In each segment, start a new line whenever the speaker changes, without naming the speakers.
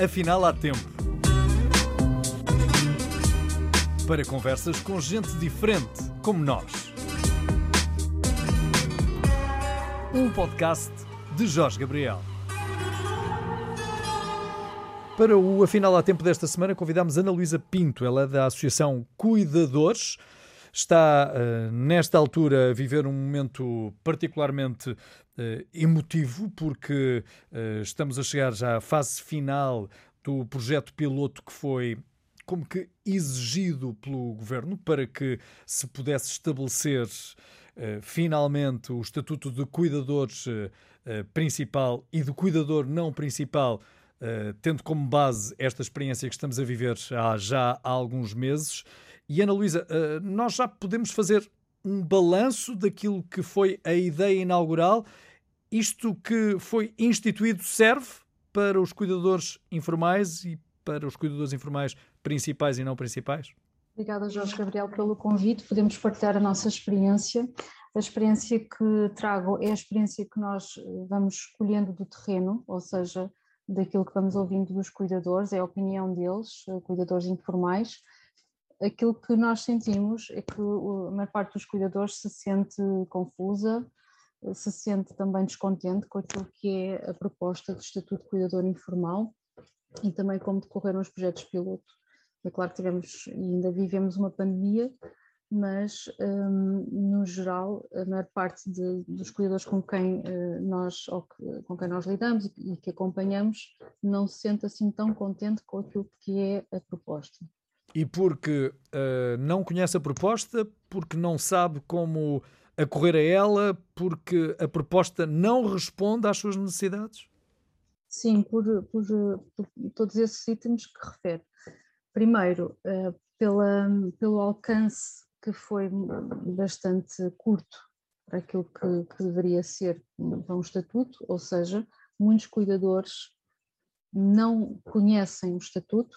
Afinal, há tempo. Para conversas com gente diferente, como nós. Um podcast de Jorge Gabriel. Para o Afinal há Tempo desta semana, convidamos Ana Luísa Pinto. Ela é da Associação Cuidadores. Está, uh, nesta altura, a viver um momento particularmente uh, emotivo, porque uh, estamos a chegar já à fase final do projeto piloto que foi como que exigido pelo governo para que se pudesse estabelecer finalmente o estatuto de cuidadores principal e de cuidador não principal uh, tendo como base esta experiência que estamos a viver há já há alguns meses. E Ana Luísa, uh, nós já podemos fazer um balanço daquilo que foi a ideia inaugural. Isto que foi instituído serve para os cuidadores informais e para os cuidadores informais principais e não principais?
Obrigada, Jorge Gabriel, pelo convite. Podemos partilhar a nossa experiência. A experiência que trago é a experiência que nós vamos escolhendo do terreno, ou seja, daquilo que vamos ouvindo dos cuidadores, é a opinião deles, eh, cuidadores informais. Aquilo que nós sentimos é que a maior parte dos cuidadores se sente confusa, se sente também descontente com aquilo que é a proposta do Estatuto de Cuidador Informal e também como decorreram os projetos piloto. É claro que tivemos e ainda vivemos uma pandemia, mas um, no geral a maior parte de, dos cuidadores com quem uh, nós que, com quem nós lidamos e, e, que acompanhamos não se sente assim tão contente com aquilo que é a proposta.
E porque uh, não conhece a proposta, porque não sabe como acorrer a ela, porque a proposta não responde às suas necessidades?
Sim, por, por, por todos esses itens que refere. Primeiro, uh, pela, pelo alcance que foi bastante curto para aquilo que, que deveria ser para um estatuto, ou seja, muitos cuidadores não conhecem o estatuto,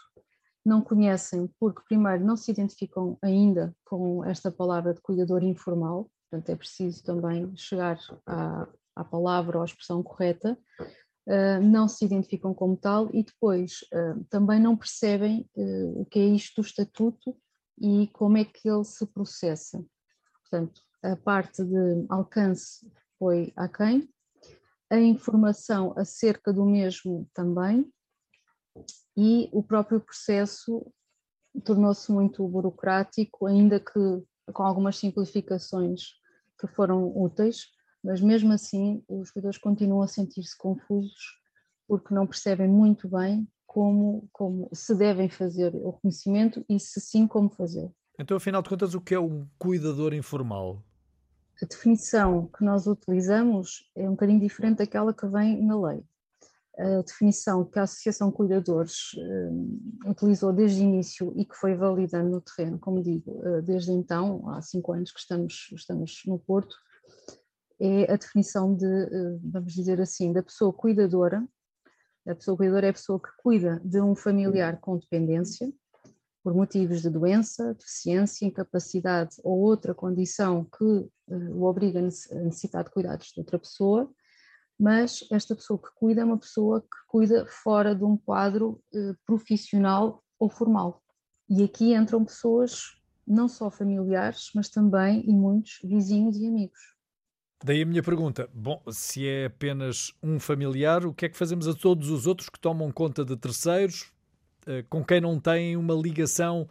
não conhecem porque, primeiro, não se identificam ainda com esta palavra de cuidador informal, portanto, é preciso também chegar à, à palavra ou à expressão correta, uh, não se identificam como tal e depois uh, também não percebem uh, o que é isto do estatuto e como é que ele se processa. Portanto, a parte de alcance foi a quem, a informação acerca do mesmo também, e o próprio processo tornou-se muito burocrático, ainda que com algumas simplificações que foram úteis, mas mesmo assim os cuidadores continuam a sentir-se confusos porque não percebem muito bem como, como se devem fazer o reconhecimento e se sim, como fazer.
Então, afinal de contas, o que é um cuidador informal?
A definição que nós utilizamos é um bocadinho diferente daquela que vem na lei. A definição que a Associação Cuidadores uh, utilizou desde o início e que foi validando no terreno, como digo, uh, desde então, há cinco anos que estamos, estamos no Porto, é a definição de, uh, vamos dizer assim, da pessoa cuidadora, a pessoa cuidadora é a pessoa que cuida de um familiar com dependência, por motivos de doença, deficiência, incapacidade ou outra condição que o obriga a necessitar de cuidados de outra pessoa, mas esta pessoa que cuida é uma pessoa que cuida fora de um quadro uh, profissional ou formal. E aqui entram pessoas não só familiares, mas também e muitos vizinhos e amigos.
Daí a minha pergunta: bom, se é apenas um familiar, o que é que fazemos a todos os outros que tomam conta de terceiros uh, com quem não têm uma ligação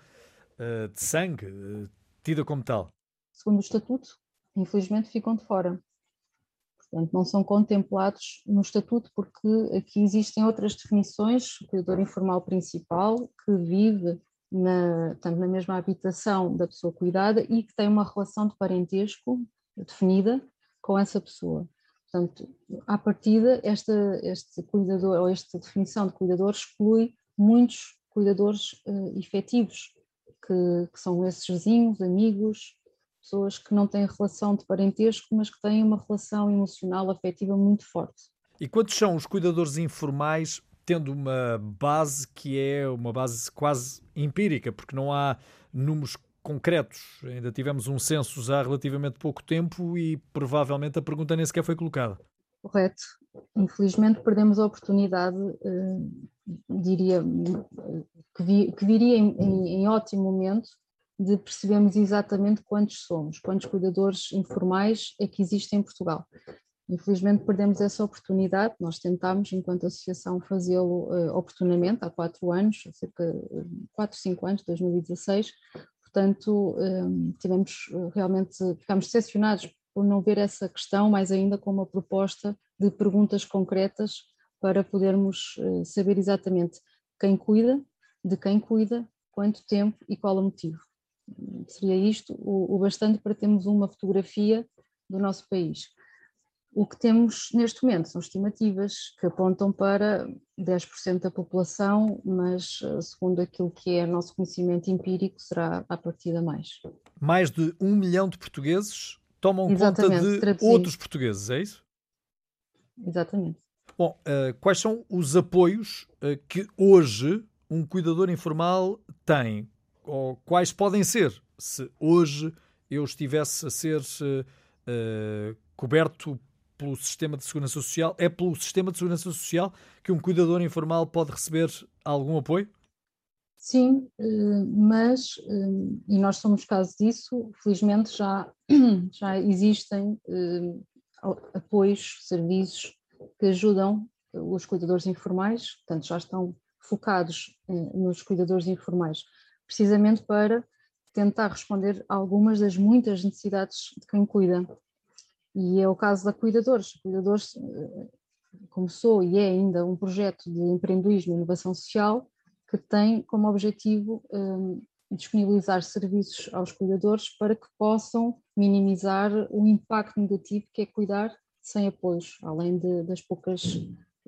uh, de sangue, uh, tida como tal?
Segundo o Estatuto, infelizmente ficam de fora. Portanto, não são contemplados no Estatuto porque aqui existem outras definições, o cuidador informal principal, que vive na, tanto na mesma habitação da pessoa cuidada e que tem uma relação de parentesco definida com essa pessoa. Portanto, à partida, esta, este cuidador, ou esta definição de cuidador exclui muitos cuidadores uh, efetivos, que, que, são esses vizinhos, amigos, pessoas que não têm relação de parentesco, mas que têm uma relação emocional, afetiva muito forte.
E quantos são os cuidadores informais, tendo uma base que é uma base quase empírica, porque não há números concretos. Ainda tivemos um censo há relativamente pouco tempo e provavelmente a pergunta nem sequer foi colocada.
Correto. Infelizmente perdemos a oportunidade uh, diria, que, vi, que viria em, em, em, ótimo momento de percebermos exatamente quantos somos, quantos cuidadores informais é que existem em Portugal. Infelizmente perdemos essa oportunidade, nós tentámos, enquanto associação, fazê-lo uh, oportunamente, há quatro anos, cerca de quatro, cinco anos, 2016, portanto um, tivemos realmente, ficámos decepcionados por não ver essa questão, mais ainda com uma proposta de perguntas concretas para podermos uh, saber exatamente quem cuida, de quem cuida, quanto tempo e qual o motivo. Seria isto o, o bastante para termos uma fotografia do nosso país. O que temos neste momento são estimativas que apontam para 10% da população, mas eh, segundo aquilo que é nosso conhecimento empírico, será a partida mais.
Mais de um milhão de portugueses tomam Exatamente, conta de traduzido. outros portugueses, é isso?
Exatamente.
Bom, uh, quais são os apoios uh, que hoje um cuidador informal tem? Ou quais podem ser, se hoje eu estivesse a ser uh, coberto pelo sistema de segurança social? É pelo sistema de segurança social que um cuidador informal pode receber algum apoio?
Sim, eh, mas, e nós somos caso disso, felizmente já, já existem apoios, serviços que ajudam os cuidadores informais, portanto já estão focados nos cuidadores informais, precisamente para tentar responder a algumas das muitas necessidades de quem cuida. E é o caso da Cuidadores. Cuidadores eh, começou e é ainda um projeto de empreendedorismo e inovação social que tem como objetivo um, disponibilizar serviços aos cuidadores para que possam minimizar o impacto negativo que é cuidar sem apoios, além de, das poucas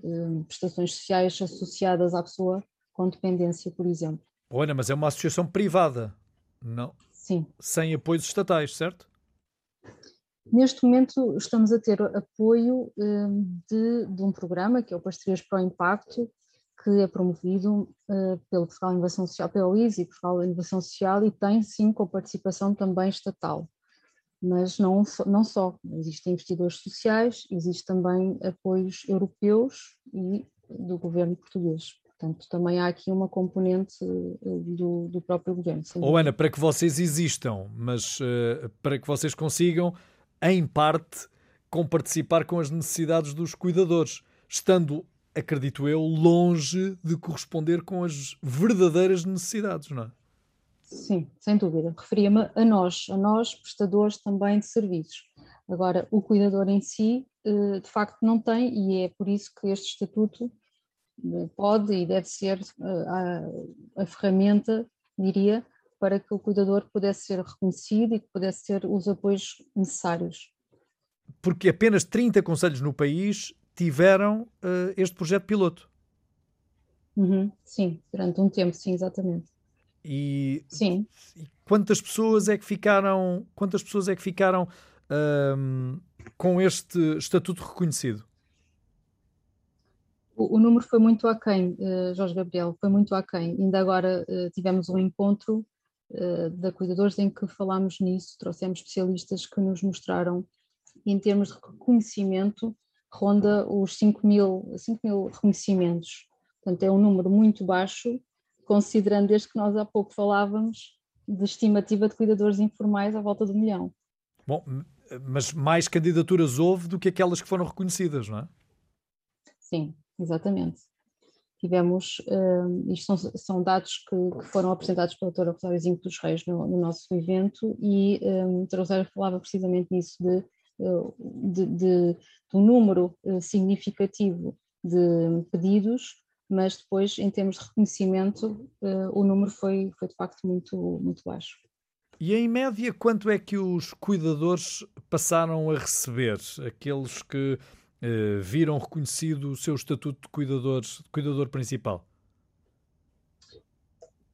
um, prestações sociais associadas à pessoa com dependência, por exemplo.
Olha, mas é uma associação privada, não?
Sim.
Sem apoios estatais, certo?
Neste momento estamos a ter apoio hum, de, de, um programa que é o Pastorias para o Impacto, que é promovido uh, pelo Portugal Inovação Social, pela ISI, Portugal Inovação Social, e tem sim com participação também estatal. Mas não, não só, existem investidores sociais, existe também apoios europeus e do governo português. Portanto, também há aqui uma componente uh, do, do, próprio governo.
Ou oh, Ana, para que vocês existam, mas uh, para que vocês consigam em parte, com participar com as necessidades dos cuidadores, estando, acredito eu, longe de corresponder com as verdadeiras necessidades, não é?
Sim, sem dúvida. Referia-me a nós, a nós, prestadores também de serviços. Agora, o cuidador em si, eh, de facto, não tem, e é por isso que este estatuto eh, pode e deve ser eh, a, a ferramenta, diria, para que o cuidador pudesse ser reconhecido e que pudesse ter os apoios necessários.
Porque apenas 30 conselhos no país tiveram uh, este projeto piloto.
Uhum, sim, durante um tempo, sim, exatamente.
E,
sim.
E quantas pessoas é que ficaram, quantas pessoas é que ficaram um, com este estatuto reconhecido?
O, o número foi muito aquém, uh, Jorge Gabriel, foi muito aquém. Ainda agora uh, tivemos um encontro eh, da Cuidadores, em que falámos nisso, trouxemos especialistas que nos mostraram, em termos de reconhecimento, ronda os 5 mil, 5 mil reconhecimentos. Portanto, é um número muito baixo, considerando desde que nós há pouco falávamos de estimativa de cuidadores informais à volta do milhão.
Bom, mas mais candidaturas houve do que aquelas que foram reconhecidas, não é?
Sim, exatamente. Tivemos, uh, isto são, são dados que, que, foram apresentados pela doutora Rosário Zinco dos Reis no, no nosso evento e um, a doutora Rosário falava precisamente nisso, de, de, de, do número uh, significativo de pedidos, mas depois, em termos de reconhecimento, uh, o número foi, foi de facto muito, muito baixo.
E em média, quanto é que os cuidadores passaram a receber? Aqueles que eh, viram reconhecido o seu estatuto de cuidador, de cuidador principal?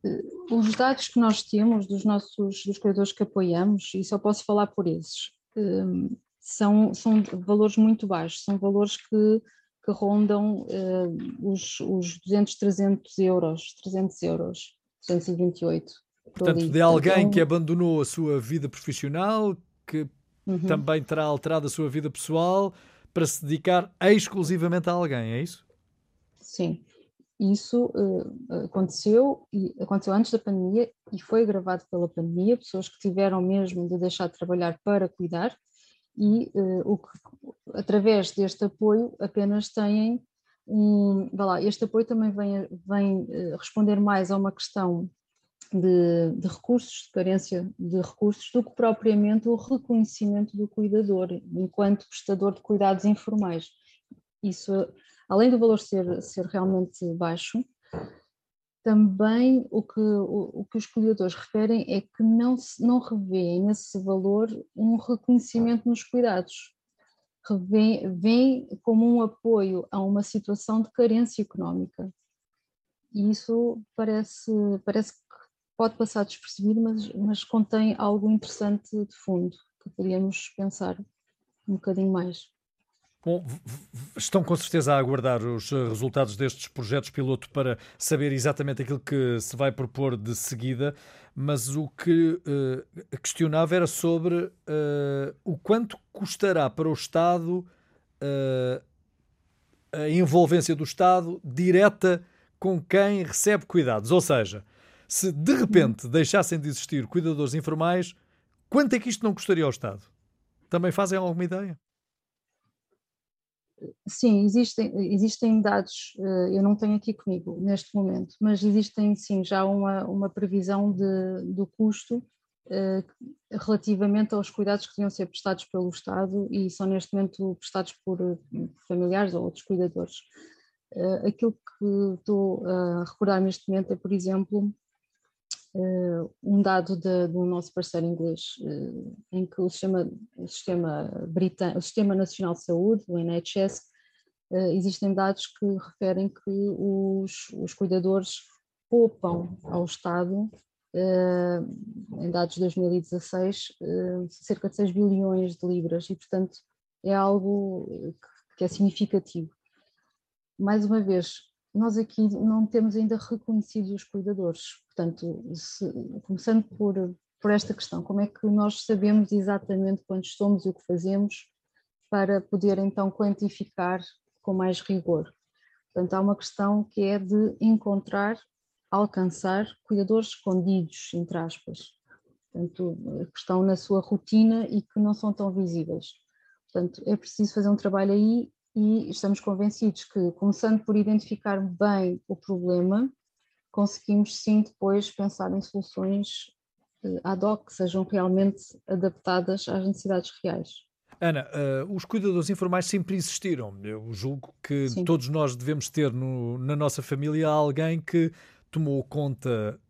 Eh, os dados que nós temos dos nossos dos cuidadores que apoiamos, e só posso falar por esses, ehm, são, são valores muito baixos, são valores que, que rondam os, os 200, 300 euros, 300 euros, 228.
Portanto, de alguém então, que abandonou a sua vida profissional, que uhum. também terá alterado a sua vida pessoal, para se dedicar exclusivamente a alguém, é isso?
Sim. Isso uh, aconteceu e aconteceu antes da pandemia e foi agravado pela pandemia, pessoas que tiveram mesmo de deixar de trabalhar para cuidar e uh, o que, através deste apoio apenas têm um, lá, este apoio também vem, vem uh, responder mais a uma questão de, de, recursos, de carência de recursos, do que propriamente o reconhecimento do cuidador enquanto prestador de cuidados informais. Isso além do valor ser, ser realmente baixo, também o que, o, o que os cuidadores referem é que não, não revêem nesse valor um reconhecimento nos cuidados. Vem como um apoio a uma situação de carência económica. E isso parece, parece pode passar despercebido, mas, mas contém algo interessante de fundo que poderíamos pensar um bocadinho mais.
Bom, estão com certeza a aguardar os eh, resultados destes projetos piloto para saber exatamente aquilo que se vai propor de seguida, mas o que uh, questionava era sobre uh, o quanto custará para o Estado uh, a envolvência do Estado direta com quem recebe cuidados. Ou seja, se de repente deixassem de existir cuidadores informais, quanto é que isto não custaria ao Estado? Também fazem alguma ideia?
sim, existem, existem dados, eh, eu não tenho aqui comigo neste momento, mas existem sim já uma, uma previsão de, do custo eh, relativamente aos cuidados que deviam ser prestados pelo Estado e são neste momento prestados por familiares ou outros cuidadores. Eh, aquilo que estou a recordar neste momento é, por exemplo, uh, um dado de, do nosso parceiro inglês, uh, em que o sistema, o, sistema britânico, o sistema Nacional de Saúde, o NHS, uh, eh, existem dados que referem que os, os cuidadores poupam ao Estado, em dados de 2016, cerca de 6 bilhões de libras, e portanto é algo que, que é significativo. Mais uma vez, nós aqui não temos ainda reconhecido os cuidadores. Portanto, se, começando por, por esta questão, como é que nós sabemos exatamente quantos somos e o que fazemos para poder então quantificar com mais rigor? Portanto, há uma questão que é de encontrar, alcançar cuidadores escondidos, entre aspas. Portanto, que estão na sua rotina e que não são tão visíveis. Portanto, é preciso fazer um trabalho aí e estamos convencidos que, começando por identificar bem o problema, conseguimos sim depois pensar em soluções eh, ad hoc que sejam realmente adaptadas às necessidades reais.
Ana, uh, os cuidadores informais sempre existiram. Eu julgo que sim. todos nós devemos ter no, na nossa família alguém que tomou conta,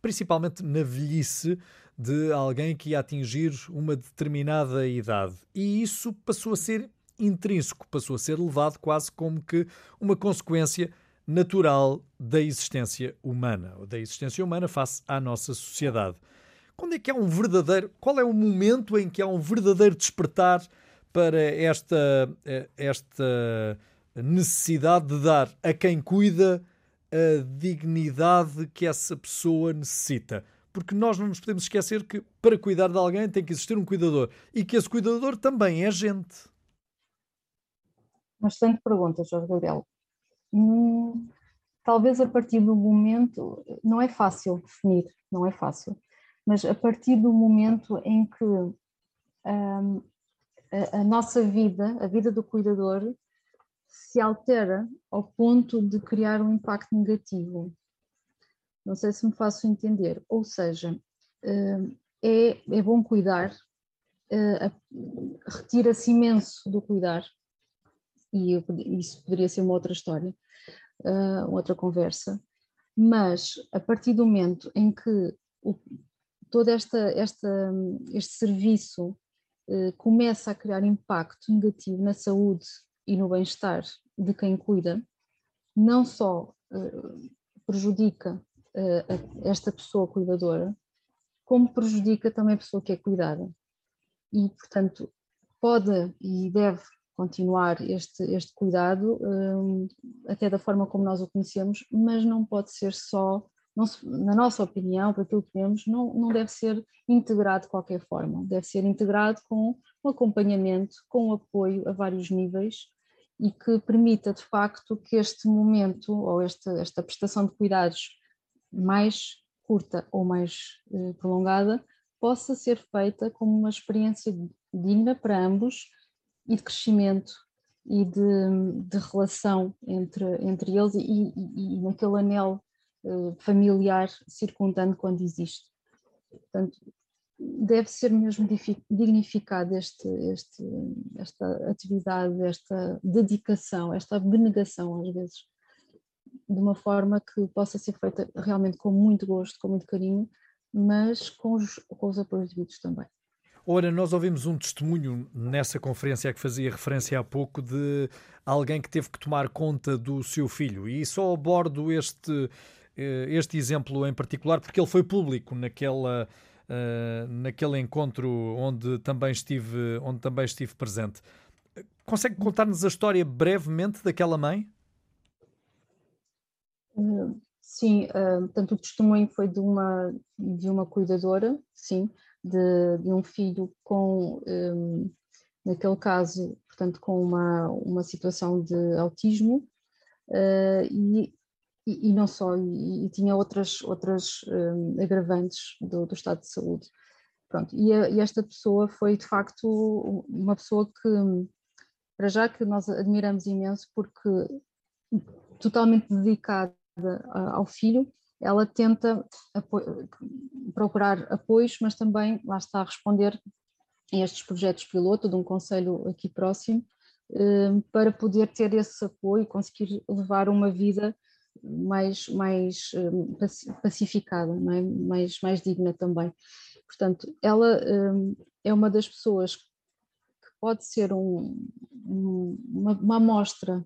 principalmente na velhice, de alguém que ia atingir uma determinada idade. E isso passou a ser intrínseco, passou a ser levado quase como que uma consequência natural da existência humana, ou da existência humana face à nossa sociedade. Quando é que há um verdadeiro, qual é o momento em que há um verdadeiro despertar para esta, eh, esta necessidade de dar a quem cuida a dignidade que essa pessoa necessita? Porque nós não nos podemos esquecer que para cuidar de alguém tem que existir um cuidador e que esse cuidador também é gente.
Uma excelente pergunta, Jorge Gabriel. Hum, talvez a partir do momento, não é fácil definir, não é fácil, mas a partir do momento em que hum, a, a nossa vida, a vida do cuidador, se altera ao ponto de criar um impacto negativo. Não sei se me faço entender. Ou seja, hum, é, é bom cuidar, eh, retira-se imenso do cuidar, e isso poderia ser uma outra história, uh, outra conversa, mas a partir do momento em que o, todo esta, esta, este serviço uh, começa a criar impacto negativo na saúde e no bem-estar de quem cuida, não só uh, prejudica esta pessoa cuidadora, como prejudica também a pessoa que é cuidada. E, portanto, pode e deve continuar este, este cuidado, um, até da forma como nós o conhecemos, mas não pode ser só, não se, na nossa opinião, para aquilo que vemos, não, não deve ser integrado de qualquer forma, deve ser integrado com um acompanhamento, com um apoio a vários níveis e que permita de facto que este momento ou esta, esta prestação de cuidados mais curta ou mais eh, prolongada possa ser feita como uma experiência digna para ambos e de crescimento e de, de relação entre, entre eles e, e, e naquele anel eh, familiar circundante quando existe. Portanto, deve ser mesmo dignificada este, este, esta atividade, esta dedicação, esta abnegação às vezes, de uma forma que possa ser feita realmente com muito gosto, com muito carinho, mas com os, com os apoios devidos também.
Ora, nós ouvimos um testemunho nessa conferência que fazia referência há pouco de alguém que teve que tomar conta do seu filho e só abordo este, eh, este exemplo em particular porque ele foi público naquela, uh, naquele encontro onde também estive, onde também estive presente. Consegue contar-nos a história brevemente daquela mãe?
Uh, sim, portanto, o testemunho foi de uma, de uma cuidadora, sim, de, de um filho com, um, naquele caso, portanto, com uma, uma situação de autismo, uh, e e, e não só, e, e, tinha outras, outras um, agravantes do, do, estado de saúde. Pronto, e, a, e, esta pessoa foi de facto uma pessoa que, para já, que nós admiramos imenso, porque totalmente dedicada ao filho, ela tenta apo procurar apoios, mas também lá está a responder a estes projetos piloto de um conselho aqui próximo, hum, para poder ter esse apoio e conseguir levar uma vida mais, mais hum, pacificada, é? mais, mais digna também. Portanto, ela um, é uma das pessoas que pode ser um, um, uma, uma amostra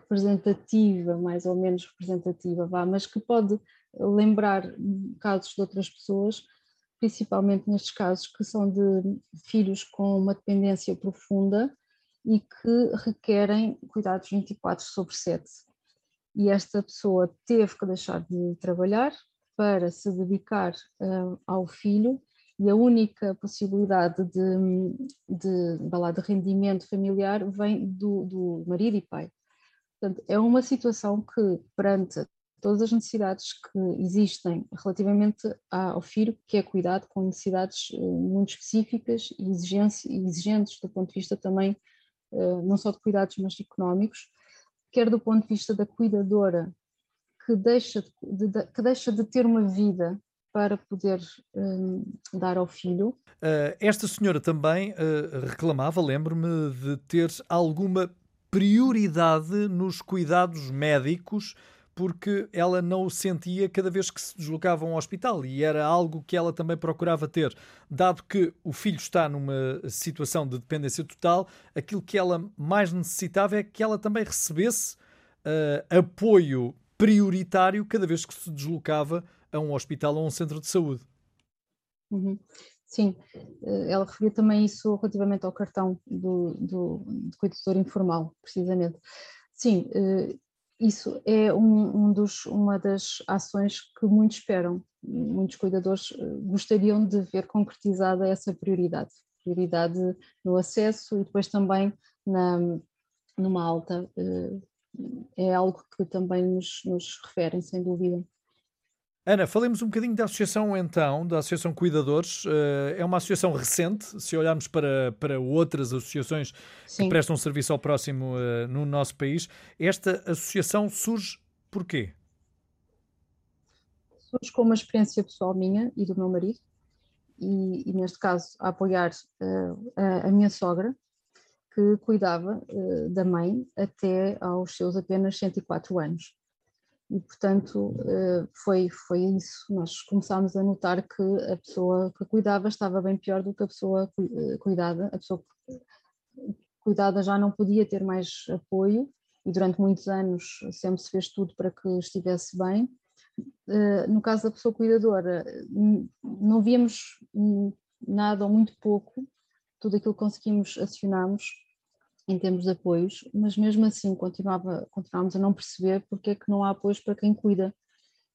representativa, mais ou menos representativa, vá, mas que pode lembrar casos de outras pessoas, principalmente nestes casos que são de filhos com uma dependência profunda e que requerem cuidados 24 sobre 7 e esta pessoa teve que deixar de trabalhar para se dedicar uh, ao filho e a única possibilidade de, de, de, de rendimento familiar vem do, do marido e pai. Portanto, é uma situação que, perante todas as necessidades que existem relativamente ao filho, que é cuidado com necessidades uh, muito específicas e exigentes do ponto de vista também, uh, não só de cuidados, mas económicos, quer do ponto de vista da cuidadora, que deixa de, de, que deixa de ter uma vida para poder um, dar ao filho.
Uh, esta senhora também uh, reclamava, lembro-me, de ter alguma prioridade nos cuidados médicos porque ela não o sentia cada vez que se deslocava a um hospital e era algo que ela também procurava ter. Dado que o filho está numa situação de dependência total, aquilo que ela mais necessitava é que ela também recebesse uh, apoio prioritário cada vez que se deslocava a um hospital ou a um centro de saúde.
Uhum. Sim, eh, ela referia também isso relativamente ao cartão do, do, do cuidador informal, precisamente. Sim, eh, isso é um, um dos, uma das ações que muitos esperam. Muitos cuidadores eh, gostariam de ver concretizada essa prioridade. Prioridade no acesso e depois também na, numa alta. É algo que também nos, nos referem, sem dúvida.
Ana, falemos um bocadinho da associação então, da Associação Cuidadores. Eh, é uma associação recente, se olharmos para, para outras associações Sim. que prestam serviço ao próximo uh, no nosso país. Esta associação surge porquê?
Surge com uma experiência pessoal minha e do meu marido, e, e neste caso a apoiar uh, a, a, minha sogra, que cuidava uh, da mãe até aos seus apenas 104 anos e portanto eh, foi, foi isso. Nós começámos a notar que a pessoa que cuidava estava bem pior do que a pessoa eh, cuidada, a pessoa cuidada já não podia ter mais apoio e durante muitos anos sempre se fez tudo para que estivesse bem. Eh, no caso da pessoa cuidadora, não víamos nada ou muito pouco, tudo aquilo que conseguimos acionámos em termos de apoios, mas mesmo assim continuava, a não perceber porque é que não há apoios para quem cuida.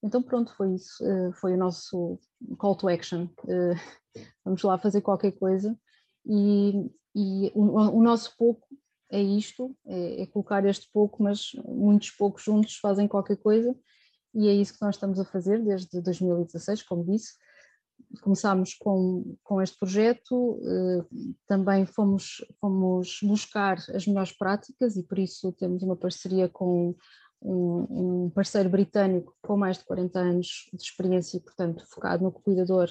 Então pronto, foi isso, eh, foi o nosso call to action, eh, vamos lá fazer qualquer coisa e, e o, o, nosso pouco é isto, é, é, colocar este pouco, mas muitos poucos juntos fazem qualquer coisa e é isso que nós estamos a fazer desde 2016, como disse. Começámos com, com este projeto, eh, também fomos, fomos buscar as melhores práticas e por isso temos uma parceria com um, um parceiro britânico com mais de 40 anos de experiência e, portanto, focado no cuidador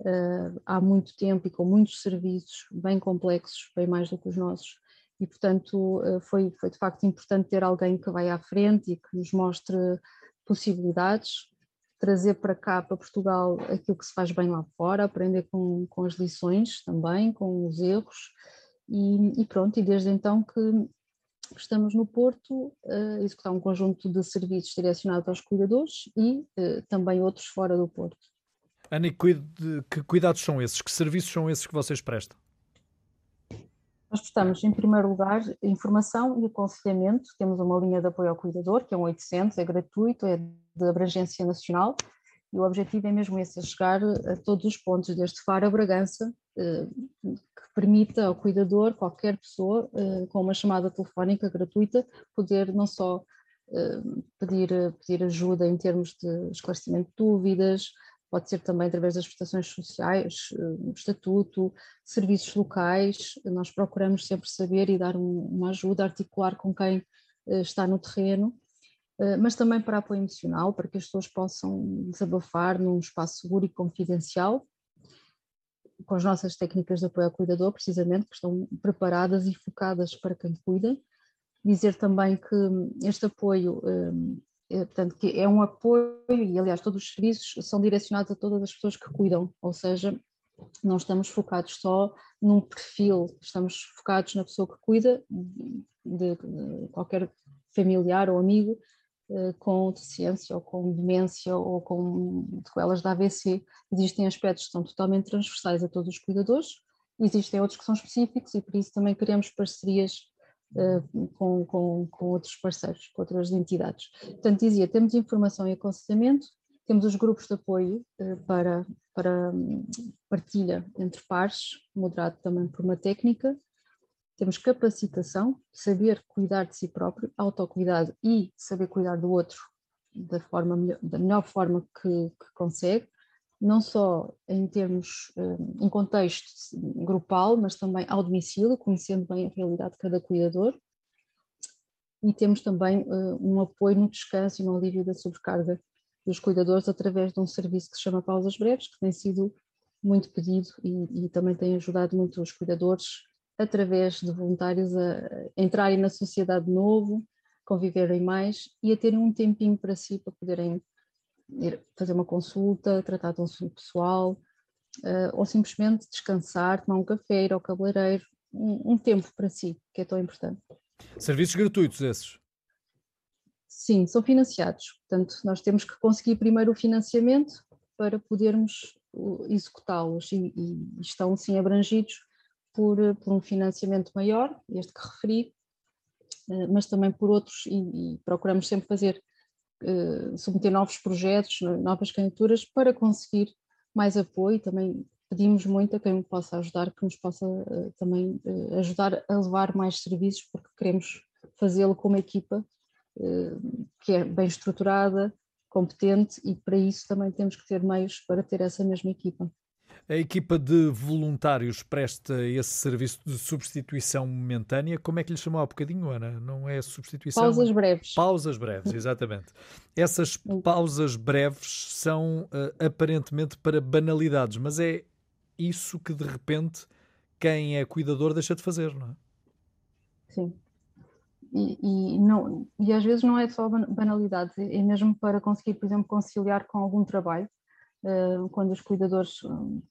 uh, há muito tempo e com muitos serviços bem complexos, bem mais do que os nossos. E, portanto, uh, foi, foi de facto importante ter alguém que vai à frente e que nos mostre possibilidades, trazer para cá, para Portugal, aquilo que se faz bem lá fora, aprender com, com as lições também, com os erros. E, e pronto, e desde então que estamos no Porto a executar um conjunto de serviços direcionados aos cuidadores e uh, também outros fora do Porto.
Ana, que cuidados são esses? Que serviços são esses que vocês prestam?
Nós prestamos, em primeiro lugar, informação e aconselhamento. Temos uma linha de apoio ao cuidador, que é um 800, é gratuito, é de abrangência nacional, e o objetivo é mesmo esse, é chegar a todos os pontos, desde Faro a Bragança, eh, que permita ao cuidador, qualquer pessoa, eh, com uma chamada telefónica gratuita, poder não só eh, pedir, pedir ajuda em termos de esclarecimento de dúvidas, pode ser também através das prestações sociais, eh, estatuto, serviços locais. Nós procuramos sempre saber e dar uma ajuda, articular com quem eh, está no terreno, eh, mas também para apoio emocional, para que as pessoas possam desabafar num espaço seguro e confidencial, com as nossas técnicas de apoio ao cuidador, precisamente, que estão preparadas e focadas para quem cuida. Dizer também que este apoio portanto, que é um apoio, e aliás todos os serviços são direcionados a todas as pessoas que cuidam, ou seja, não estamos focados só num perfil, estamos focados na pessoa que cuida de, de qualquer familiar ou amigo eh, com deficiência ou com demência ou com sequelas da AVC. Existem aspectos que são totalmente transversais a todos os cuidadores, existem outros que são específicos e por isso também queremos parcerias com, com, com, outros parceiros, com outras entidades. Portanto, dizia, temos informação e aconselhamento, temos os grupos de apoio uh, para, para um, partilha entre pares, moderado também por uma técnica, temos capacitação, saber cuidar de si próprio, autocuidado e saber cuidar do outro da, forma, da melhor forma que, que consegue, não só em termos, eh, em contexto grupal, mas também ao domicílio, conhecendo bem a realidade de cada cuidador. E temos também eh, um apoio no descanso e no alívio da sobrecarga dos cuidadores através de um serviço que se chama Pausas Breves, que tem sido muito pedido e, e também tem ajudado muito os cuidadores através de voluntários a entrarem na sociedade de novo, conviverem mais e a terem um tempinho para si para poderem ir fazer uma consulta, tratar de um assunto pessoal, uh, ou simplesmente descansar, tomar um café, ir ao cabeleireiro, um, um, tempo para si, que é tão importante.
Serviços gratuitos esses?
Sim, são financiados. Portanto, nós temos que conseguir primeiro o financiamento para podermos executá-los e, e, estão sim abrangidos por, por um financiamento maior, este que referi, eh, mas também por outros e, e procuramos sempre fazer submeter novos projetos, novas candidaturas para conseguir mais apoio. Também pedimos muito a quem possa ajudar, que nos possa uh, também uh, ajudar a levar mais serviços, porque queremos fazê-lo com uma equipa que é bem estruturada, competente e para isso também temos que ter meios para ter essa mesma equipa.
A equipa de voluntários presta esse serviço de substituição momentânea. Como é que lhe chamou há bocadinho, Ana? Não é substituição?
Pausas breves.
Pausas breves, exatamente. Essas pausas breves são uh, aparentemente para banalidades, mas é isso que de repente quem é cuidador deixa de fazer, não é?
Sim. E, e, não, e às vezes não é só banalidades, é mesmo para conseguir, por exemplo, conciliar com algum trabalho quando os cuidadores,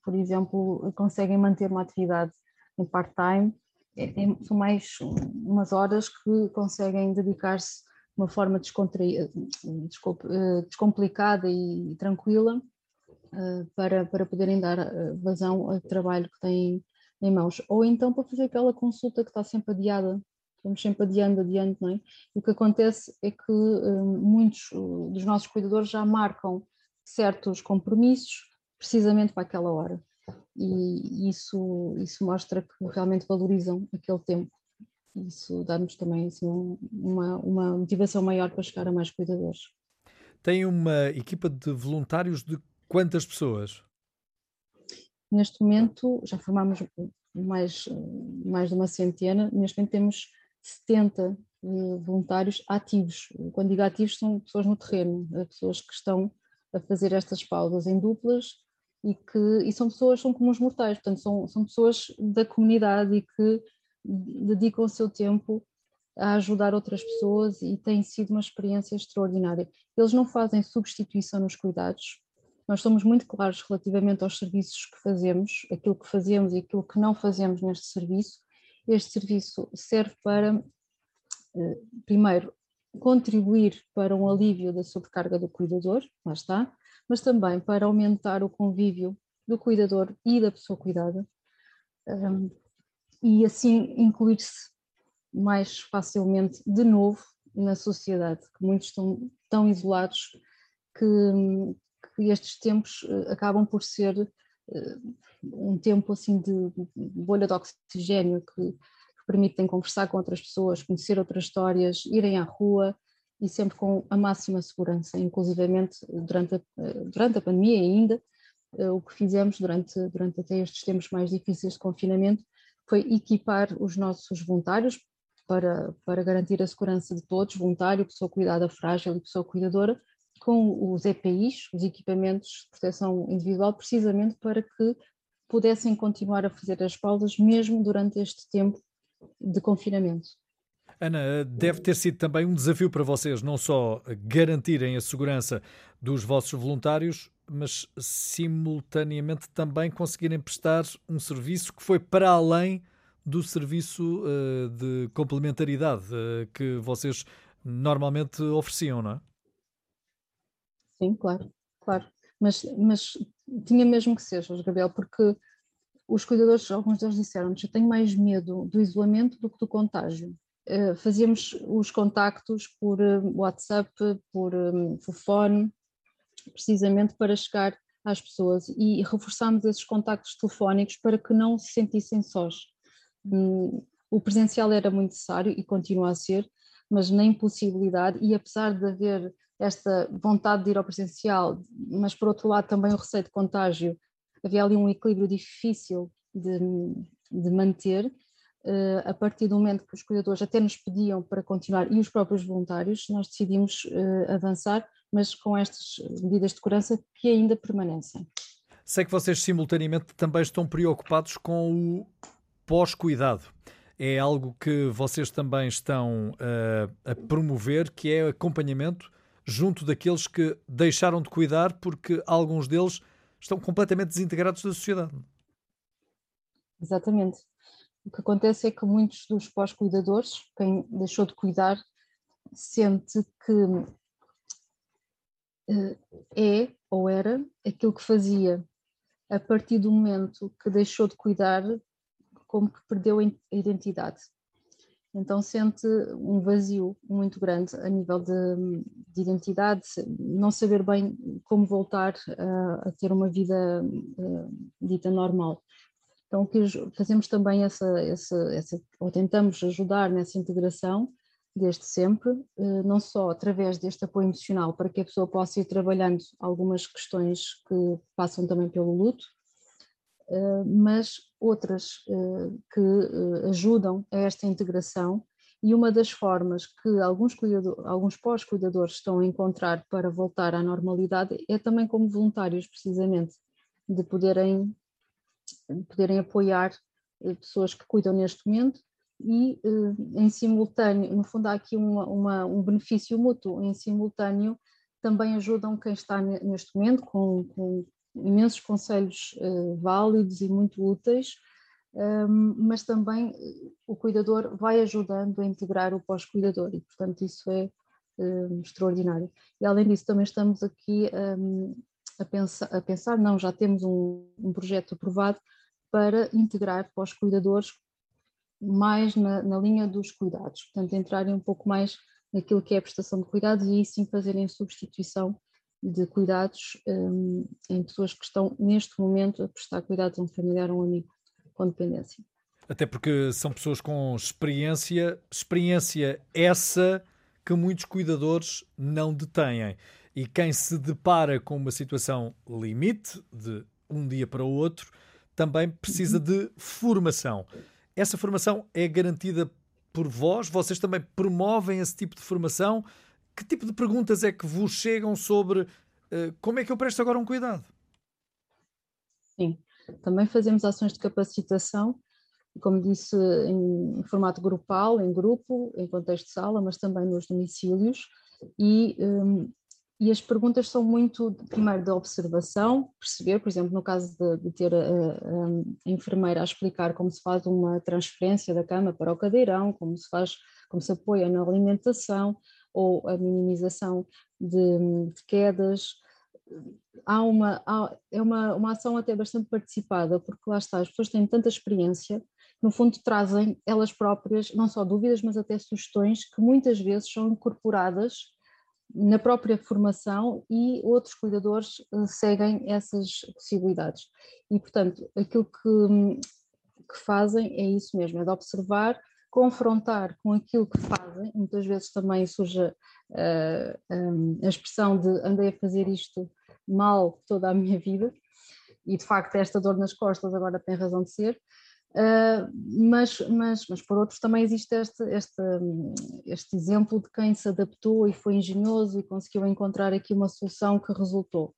por exemplo, conseguem manter uma atividade em part-time, é, é, são mais umas horas que conseguem dedicar-se de uma forma eh, descomplicada e tranquila eh, para, para poderem dar vazão ao trabalho que têm em mãos. Ou então para fazer aquela consulta que está sempre adiada, estamos sempre adiando, adiando, não é? E o que acontece é que muitos dos nossos cuidadores já marcam certos compromissos precisamente para aquela hora. E isso, isso mostra que realmente valorizam aquele tempo. isso dá-nos também assim, uma, uma motivação maior para chegar a mais cuidadores.
Tem uma equipa de voluntários de quantas pessoas?
Neste momento já formamos mais, mais de uma centena, neste momento temos 70 eh, voluntários ativos. Quando digo ativos, são pessoas no terreno, eh, pessoas que estão a fazer estas pausas em duplas e que e são pessoas, são como os mortais, portanto, são, são pessoas da comunidade e que dedicam o seu tempo a ajudar outras pessoas e tem sido uma experiência extraordinária. Eles não fazem substituição nos cuidados, nós somos muito claros relativamente aos serviços que fazemos, aquilo que fazemos e aquilo que não fazemos neste serviço. Este serviço serve para, eh, primeiro, contribuir para um alívio da sobrecarga do cuidador, lá está, mas também para aumentar o convívio do cuidador e da pessoa cuidada um, e assim incluir-se mais facilmente de novo na sociedade, que muitos estão tão isolados que, que estes tempos eh, acabam por ser uh, um tempo assim de bolha de oxigênio que, que permitem conversar com outras pessoas, conhecer outras histórias, irem à rua, e sempre com a máxima segurança, inclusivamente durante a, durante a pandemia ainda, eh, o que fizemos durante, durante até estes tempos mais difíceis de confinamento foi equipar os nossos voluntários para, para garantir a segurança de todos, voluntário, pessoa cuidada frágil e pessoa cuidadora, com os EPIs, os equipamentos de proteção individual, precisamente para que pudessem continuar a fazer as pausas mesmo durante este tempo de confinamento.
Ana, deve ter sido também um desafio para vocês, não só garantirem a segurança dos vossos voluntários, mas simultaneamente também conseguirem prestar um serviço que foi para além do serviço uh, de complementaridade uh, que vocês normalmente ofereciam, não é?
Sim, claro, claro. Mas, mas tinha mesmo que ser, Jorge Gabriel, porque os cuidadores, alguns deles disseram-nos, eu tenho mais medo do isolamento do que do contágio. Eh, fazíamos os contactos por eh, WhatsApp, por telefone, precisamente para chegar às pessoas e reforçámos esses contactos telefónicos para que não se sentissem sós. Hum, o presencial era muito necessário e continua a ser, mas na impossibilidade, e apesar de haver esta vontade de ir ao presencial, mas por outro lado também o receio de contágio, havia ali um equilíbrio difícil de, de manter Uh, a partir do momento que os cuidadores até nos pediam para continuar e os próprios voluntários, nós decidimos uh, avançar, mas com estas medidas de segurança que ainda permanecem.
Sei que vocês simultaneamente também estão preocupados com o pós-cuidado. É algo que vocês também estão uh, a promover, que é acompanhamento junto daqueles que deixaram de cuidar porque alguns deles estão completamente desintegrados da sociedade.
Exatamente. O que acontece é que muitos dos pós-cuidadores, quem deixou de cuidar, sente que eh, é ou era aquilo que fazia a partir do momento que deixou de cuidar, como que perdeu a identidade. Então sente um vazio muito grande a nível de, de identidade, não saber bem como voltar a, a ter uma vida uh, dita normal. Então, que fazemos também essa, essa, essa, ou tentamos ajudar nessa integração desde sempre, eh, não só através deste apoio emocional, para que a pessoa possa ir trabalhando algumas questões que passam também pelo luto, eh, mas outras eh, que ajudam a esta integração. E uma das formas que alguns, alguns pós-cuidadores estão a encontrar para voltar à normalidade é também como voluntários, precisamente, de poderem poderem apoiar eh, pessoas que cuidam neste momento e eh, em simultâneo, no fundo há aqui uma, uma, um benefício mútuo, em simultâneo também ajudam quem está neste momento com, com imensos conselhos uh, válidos e muito úteis, ehm, mas também o cuidador vai ajudando a integrar o pós-cuidador e portanto isso é uh, extraordinário. E além disso também estamos aqui ehm, a, pensar, a pensar, não, já temos um, projeto aprovado para integrar pós-cuidadores mais na, na, linha dos cuidados, portanto entrarem um pouco mais naquilo que é a prestação de cuidados e sim fazerem substituição de cuidados um, em pessoas que estão neste momento a prestar cuidados a um familiar ou um amigo com dependência.
Até porque são pessoas com experiência, experiência essa que muitos cuidadores não detêm. E quem se depara com uma situação limite, de um dia para o outro, também precisa de formação. Essa formação é garantida por vós? Vocês também promovem esse tipo de formação? Que tipo de perguntas é que vos chegam sobre uh, como é que eu presto agora um cuidado?
Sim, também fazemos ações de capacitação, como disse, em formato grupal, em grupo, em contexto de sala, mas também nos domicílios. E um, e as perguntas são muito, primeiro, da observação, perceber, por exemplo, no caso de, de ter a, a, a, enfermeira a explicar como se faz uma transferência da cama para o cadeirão, como se faz, como se apoia na alimentação ou a minimização de, de quedas. Há uma, há, é uma, uma ação até bastante participada, porque lá está, as pessoas têm tanta experiência no fundo trazem elas próprias não só dúvidas, mas até sugestões que muitas vezes são incorporadas na própria formação e outros cuidadores eh, seguem essas possibilidades. E, portanto, aquilo que, que fazem é isso mesmo, é de observar, confrontar com aquilo que fazem, muitas vezes também surge uh, eh, um, a expressão de andei a fazer isto mal toda a minha vida, e de facto esta dor nas costas agora tem razão de ser, Uh, mas, mas, mas por outros também existe este, este, este exemplo de quem se adaptou e foi engenhoso e conseguiu encontrar aqui uma solução que resultou.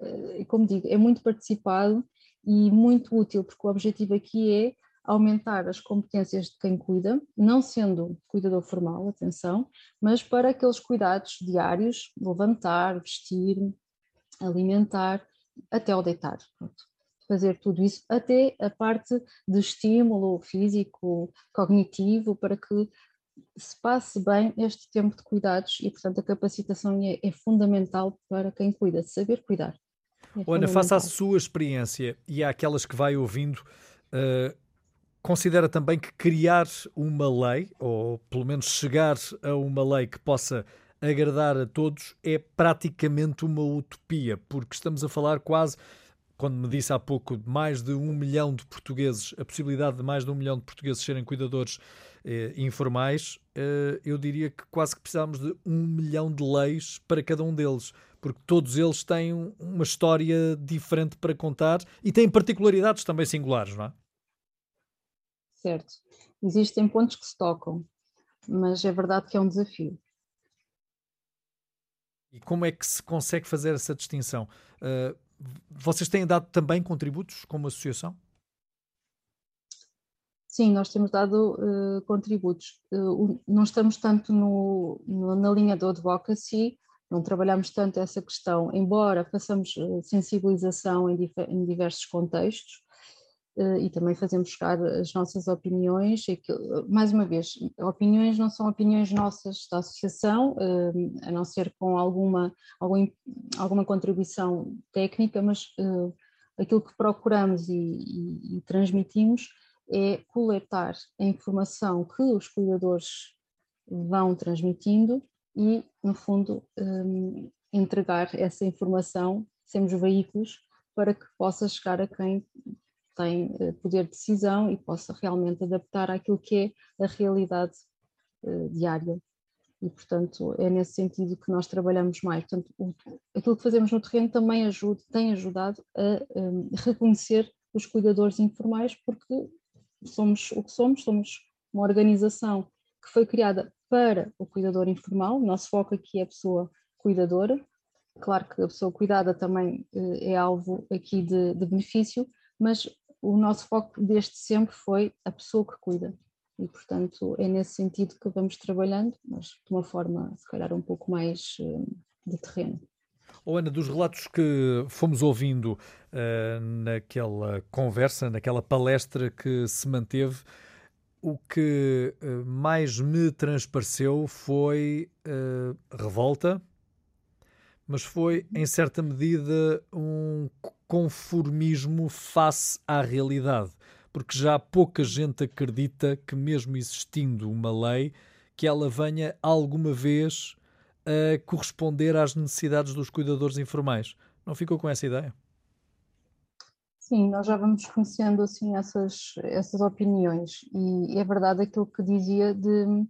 Uh, como digo, é muito participado e muito útil, porque o objetivo aqui é aumentar as competências de quem cuida, não sendo cuidador formal, atenção, mas para aqueles cuidados diários, levantar, vestir, alimentar, até ao deitar. Pronto fazer tudo isso, até a parte de estímulo físico, cognitivo, para que se passe bem este tempo de cuidados e, portanto, a capacitação é, é fundamental para quem cuida, saber cuidar.
É Ana, faça a sua experiência e àquelas que vai ouvindo, uh, considera também que criar uma lei, ou pelo menos chegar a uma lei que possa agradar a todos, é praticamente uma utopia, porque estamos a falar quase quando me disse há pouco mais de um milhão de portugueses, a possibilidade de mais de um milhão de portugueses serem cuidadores eh, informais, eh, eu diria que quase que precisamos de um milhão de leis para cada um deles, porque todos eles têm uma história diferente para contar e têm particularidades também singulares, não é?
Certo. Existem pontos que se tocam, mas é verdade que é um desafio.
E como é que se consegue fazer essa distinção? Uh, vocês têm dado também contributos como associação?
Sim, nós temos dado uh, contributos. Uh, não estamos tanto no, no, na linha do advocacy, não trabalhamos tanto essa questão, embora façamos sensibilização em, em, diversos contextos, e também fazemos chegar as nossas opiniões. Mais uma vez, opiniões não são opiniões nossas da associação, eh, a não ser com alguma, alguma contribuição técnica, mas eh, aquilo que procuramos e, e, e transmitimos é coletar a informação que os cuidadores vão transmitindo e, no fundo, entregar essa informação, sermos veículos para que possa chegar a quem tem eh, poder de decisão e possa realmente adaptar àquilo que é a realidade eh, diária. E, portanto, é nesse sentido que nós trabalhamos mais. Portanto, aquilo que fazemos no terreno também ajuda, tem ajudado a um, reconhecer os cuidadores informais, porque somos o que somos, somos uma organização que foi criada para o cuidador informal, o nosso foco aqui é a pessoa cuidadora, claro que a pessoa cuidada também é alvo aqui de, de benefício, mas o nosso foco desde sempre foi a pessoa que cuida. E, portanto, é nesse sentido que vamos trabalhando, mas de uma forma, se calhar, um pouco mais eh, de terreno.
Oh, Ana, dos relatos que fomos ouvindo uh, naquela conversa, naquela palestra que se manteve, o que uh, mais me transpareceu foi uh, revolta, mas foi, em certa medida, um conformismo face à realidade. Porque já pouca gente acredita que, mesmo existindo uma lei, que ela venha alguma vez a corresponder às necessidades dos cuidadores informais. Não ficou com essa ideia?
Sim, nós já vamos conhecendo assim essas, essas opiniões e é verdade aquilo que dizia de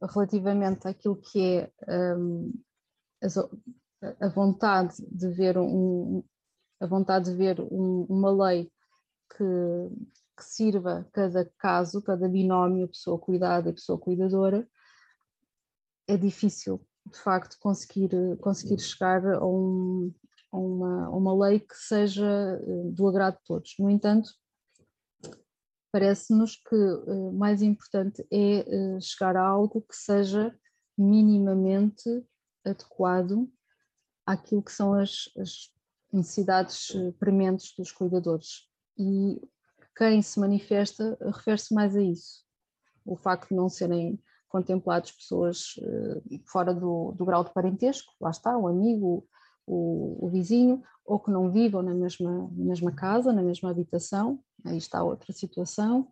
relativamente àquilo que é um, a vontade de ver um, a vontade de ver um, uma lei que, que sirva cada caso, cada binómio, pessoa cuidada e pessoa cuidadora, é difícil de facto conseguir, conseguir chegar a um, uma, uma lei que seja eh, do agrado de todos. No entanto, parece-nos que uh, mais importante é uh, chegar a algo que seja minimamente adequado àquilo que são as, as necessidades prementes dos cuidadores. E quem se manifesta refere-se mais a isso. O facto de não serem contemplados pessoas uh, fora do, do grau de parentesco, lá está, o amigo, o, o vizinho, ou que não vivam na mesma, mesma casa, na mesma habitação, aí está outra situação,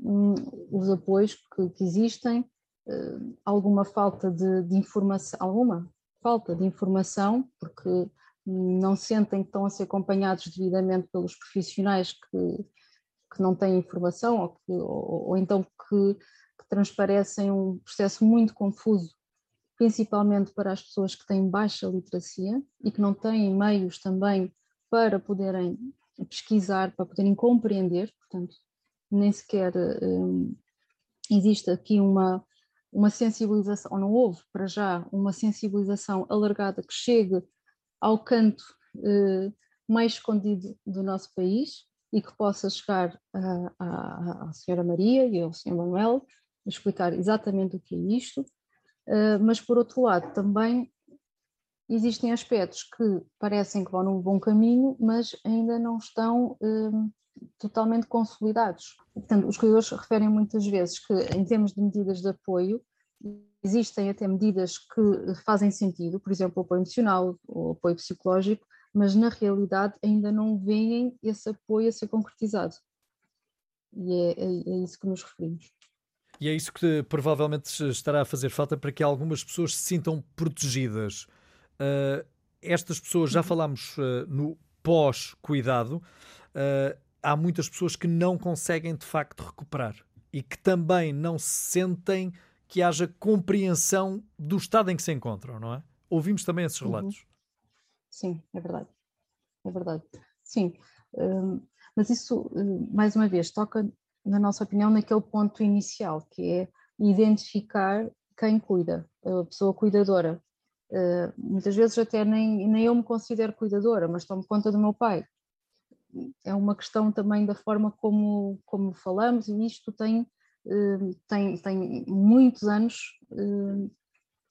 um, os apoios que, que existem, uh, alguma falta de, de, informação, alguma falta de informação, porque não sentem que estão a ser acompanhados devidamente pelos profissionais que, que não têm informação ou, que, ou, ou então que, que transparecem um processo muito confuso principalmente para as pessoas que têm baixa literacia e que não têm meios também para poderem pesquisar, para poderem compreender, portanto, nem sequer um, existe aqui uma, uma sensibilização, ou não houve para já uma sensibilização alargada que chegue ao canto uh, mais escondido do nosso país e que possa chegar à senhora Maria e ao senhor Manuel, explicar exatamente o que é isto, ah, mas por outro lado também existem aspectos que parecem que vão num bom caminho, mas ainda não estão totalmente consolidados. Portanto, os cuidadores referem muitas vezes que, em termos de medidas de apoio, existem até medidas que fazem sentido, por exemplo, o apoio emocional, o apoio psicológico, mas na realidade ainda não veem esse apoio a ser concretizado. E é, é, é isso que nos referimos.
E é isso que provavelmente estará a fazer falta para que algumas pessoas se sintam protegidas. Uh, estas pessoas, já falámos uh, no pós-cuidado, uh, há muitas pessoas que não conseguem de facto recuperar e que também não sentem que haja compreensão do estado em que se encontram, não é? Ouvimos também esses uhum. relatos. Uhum.
Sim, é verdade. É verdade. Sim. mas isso, mais uma vez, toca na nossa opinião, naquele ponto inicial, que é identificar quem cuida, a pessoa cuidadora. Uh, muitas vezes até nem, nem eu me considero cuidadora, mas tomo conta do meu pai. É uma questão também da forma como, como falamos, e isto tem, tem, tem muitos anos, uh,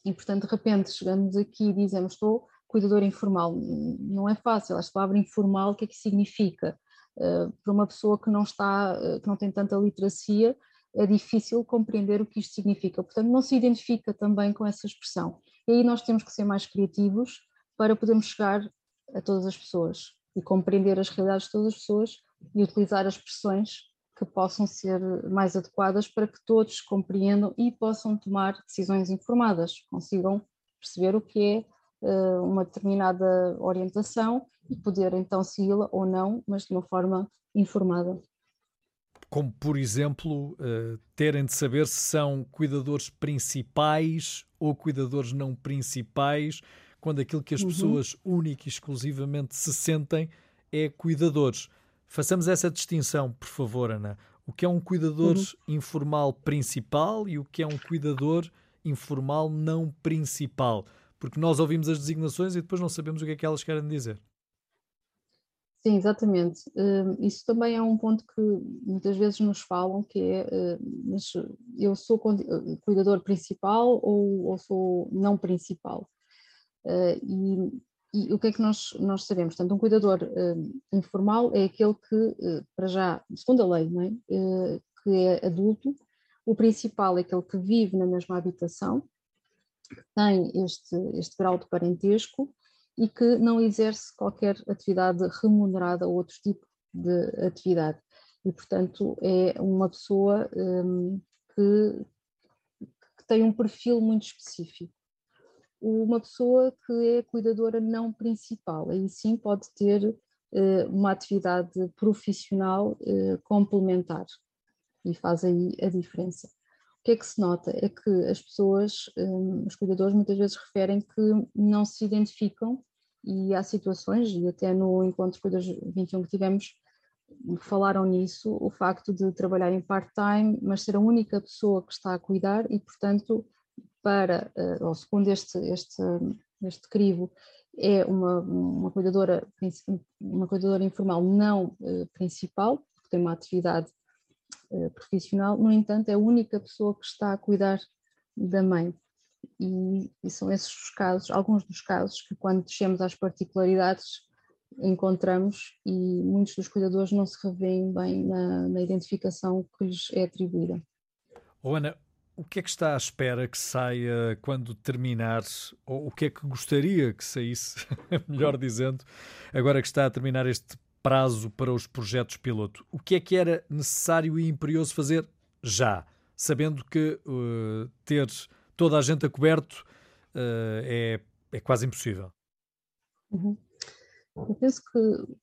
e portanto, de repente, chegamos aqui e dizemos: Estou cuidador informal. Não é fácil, esta palavra informal, o que é que significa? Eh, para uma pessoa que não está, que não tem tanta literacia, é difícil compreender o que isto significa. Portanto, não se identifica também com essa expressão. E aí nós temos que ser mais criativos para podermos chegar a todas as pessoas e compreender as realidades de todas as pessoas e utilizar as expressões que possam ser mais adequadas para que todos compreendam e possam tomar decisões informadas, consigam perceber o que é eh, uma determinada orientação e poder então segui-la ou não, mas de uma forma informada.
Como, por exemplo, uh, terem de saber se são cuidadores principais ou cuidadores não principais, quando aquilo que as uhum. pessoas única e exclusivamente se sentem é cuidadores. Façamos essa distinção, por favor, Ana. O que é um cuidador uhum. informal principal e o que é um cuidador informal não principal porque nós ouvimos as designações e depois não sabemos o que é que elas querem dizer.
Sim, exatamente. Hum, isso também é um ponto que muitas vezes nos falam, que é, hum, mas eu sou cuidador principal ou, ou sou não principal? E, e, o que é que nós, nós sabemos? Portanto, um cuidador hum, informal é aquele que, para já, segundo a lei, é? que é adulto, o principal é aquele que vive na mesma habitação, tem este, este grau de parentesco e que não exerce qualquer atividade remunerada ou outro tipo de atividade. E, portanto, é uma pessoa um, que, que tem um perfil muito específico. Uma pessoa que é cuidadora não principal, aí sim pode ter uma atividade profissional complementar e faz aí a diferença. O que é que se nota? É que as pessoas, os cuidadores, muitas vezes referem que não se identificam e há situações, e até no encontro Cuidas 21 que tivemos, falaram nisso, o facto de trabalhar em part-time, mas ser a única pessoa que está a cuidar e, portanto, para, eh, ou segundo este, este, este crivo, é uma, uma, cuidadora, uma cuidadora informal não eh, principal, porque tem uma atividade eh, profissional, no entanto, é a única pessoa que está a cuidar da mãe. E, e, são esses os casos, alguns dos casos, que quando descemos às particularidades encontramos e muitos dos cuidadores não se revêem bem na, na identificação que lhes é atribuída.
Ana, o que é que está à espera que saia quando terminar, ou o que é que gostaria que saísse, melhor dizendo, agora que está a terminar este prazo para os projetos piloto? O que é que era necessário e imperioso fazer já, sabendo que uh, ter toda a gente a coberto uh, é, é quase impossível?
Uhum. Eu penso que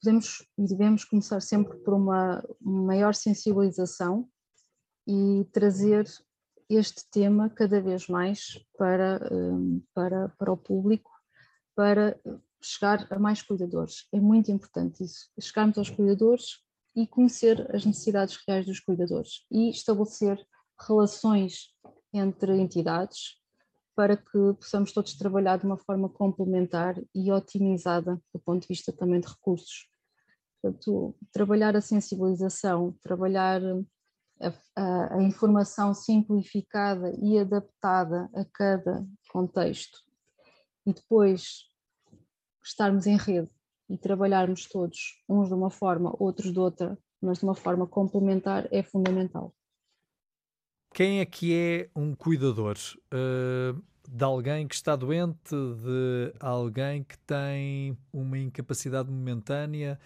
podemos e devemos começar sempre por uma maior sensibilização e trazer este tema cada vez mais para, hum, para, para o público, para chegar a mais cuidadores. É muito importante isso, chegarmos aos cuidadores e conhecer as necessidades reais dos cuidadores e estabelecer relações entre entidades para que possamos todos trabalhar de uma forma complementar e otimizada do ponto de vista também de recursos. Portanto, trabalhar a sensibilização, trabalhar a, a, informação simplificada e adaptada a cada contexto e depois estarmos em rede e trabalharmos todos, uns de uma forma, outros de outra, mas de uma forma complementar, é fundamental.
Quem é que é um cuidador? Uh, de alguém que está doente, de alguém que tem uma incapacidade momentânea,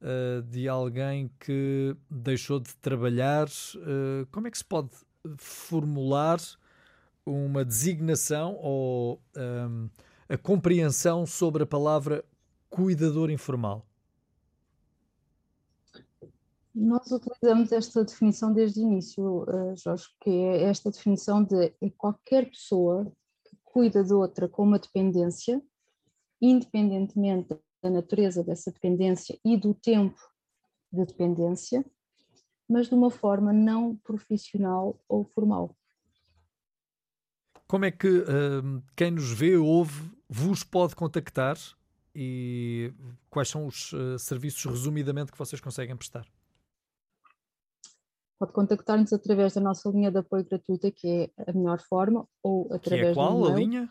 uh, de alguém que deixou de trabalhar? Uh, como é que se pode formular uma designação ou um, a compreensão sobre a palavra cuidador informal?
Nós utilizamos esta definição desde o início, eh, Jorge, que é esta definição de qualquer pessoa que cuida de outra com uma dependência, independentemente da natureza dessa dependência e do tempo de dependência, mas de uma forma não profissional ou formal.
Como é que uh, quem nos vê, ouve, vos pode contactar e quais são os uh, serviços, resumidamente, que vocês conseguem prestar?
pode contactar-nos através da nossa linha de apoio gratuita, que é a melhor forma, ou através
que é qual
a
linha?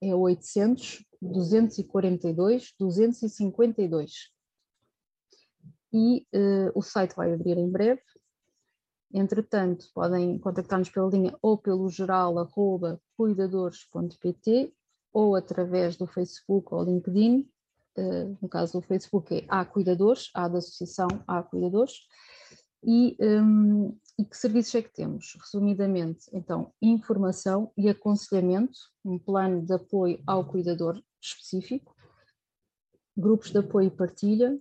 É 800 242 252. E uh, o site vai abrir em breve. Entretanto, podem contactar-nos pela linha ou pelo geral arroba cuidadores.pt ou através do Facebook ou LinkedIn. Uh, no caso do Facebook é A Cuidadores, A da Associação A Cuidadores e, um, e que serviços é que temos? Resumidamente, então, informação e aconselhamento, um plano de apoio ao cuidador específico, grupos de apoio e partilha,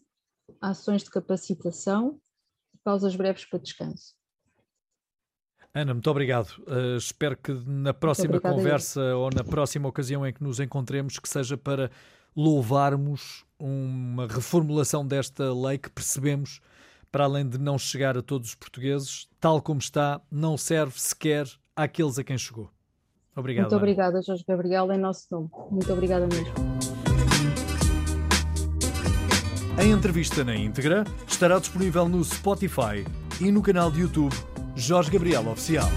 ações de capacitação e pausas breves para descanso.
Ana, muito obrigado. Uh, espero que na próxima conversa ou na próxima ocasião em que nos encontremos, que seja para louvarmos uma reformulação desta lei que percebemos para além de não chegar a todos os portugueses, tal como está, não serve sequer àqueles a quem chegou. Obrigado.
Muito obrigada, Jorge Gabriel, em nosso nome. Muito obrigada mesmo.
A entrevista na íntegra estará disponível no Spotify e no canal de YouTube Jorge Gabriel Oficial.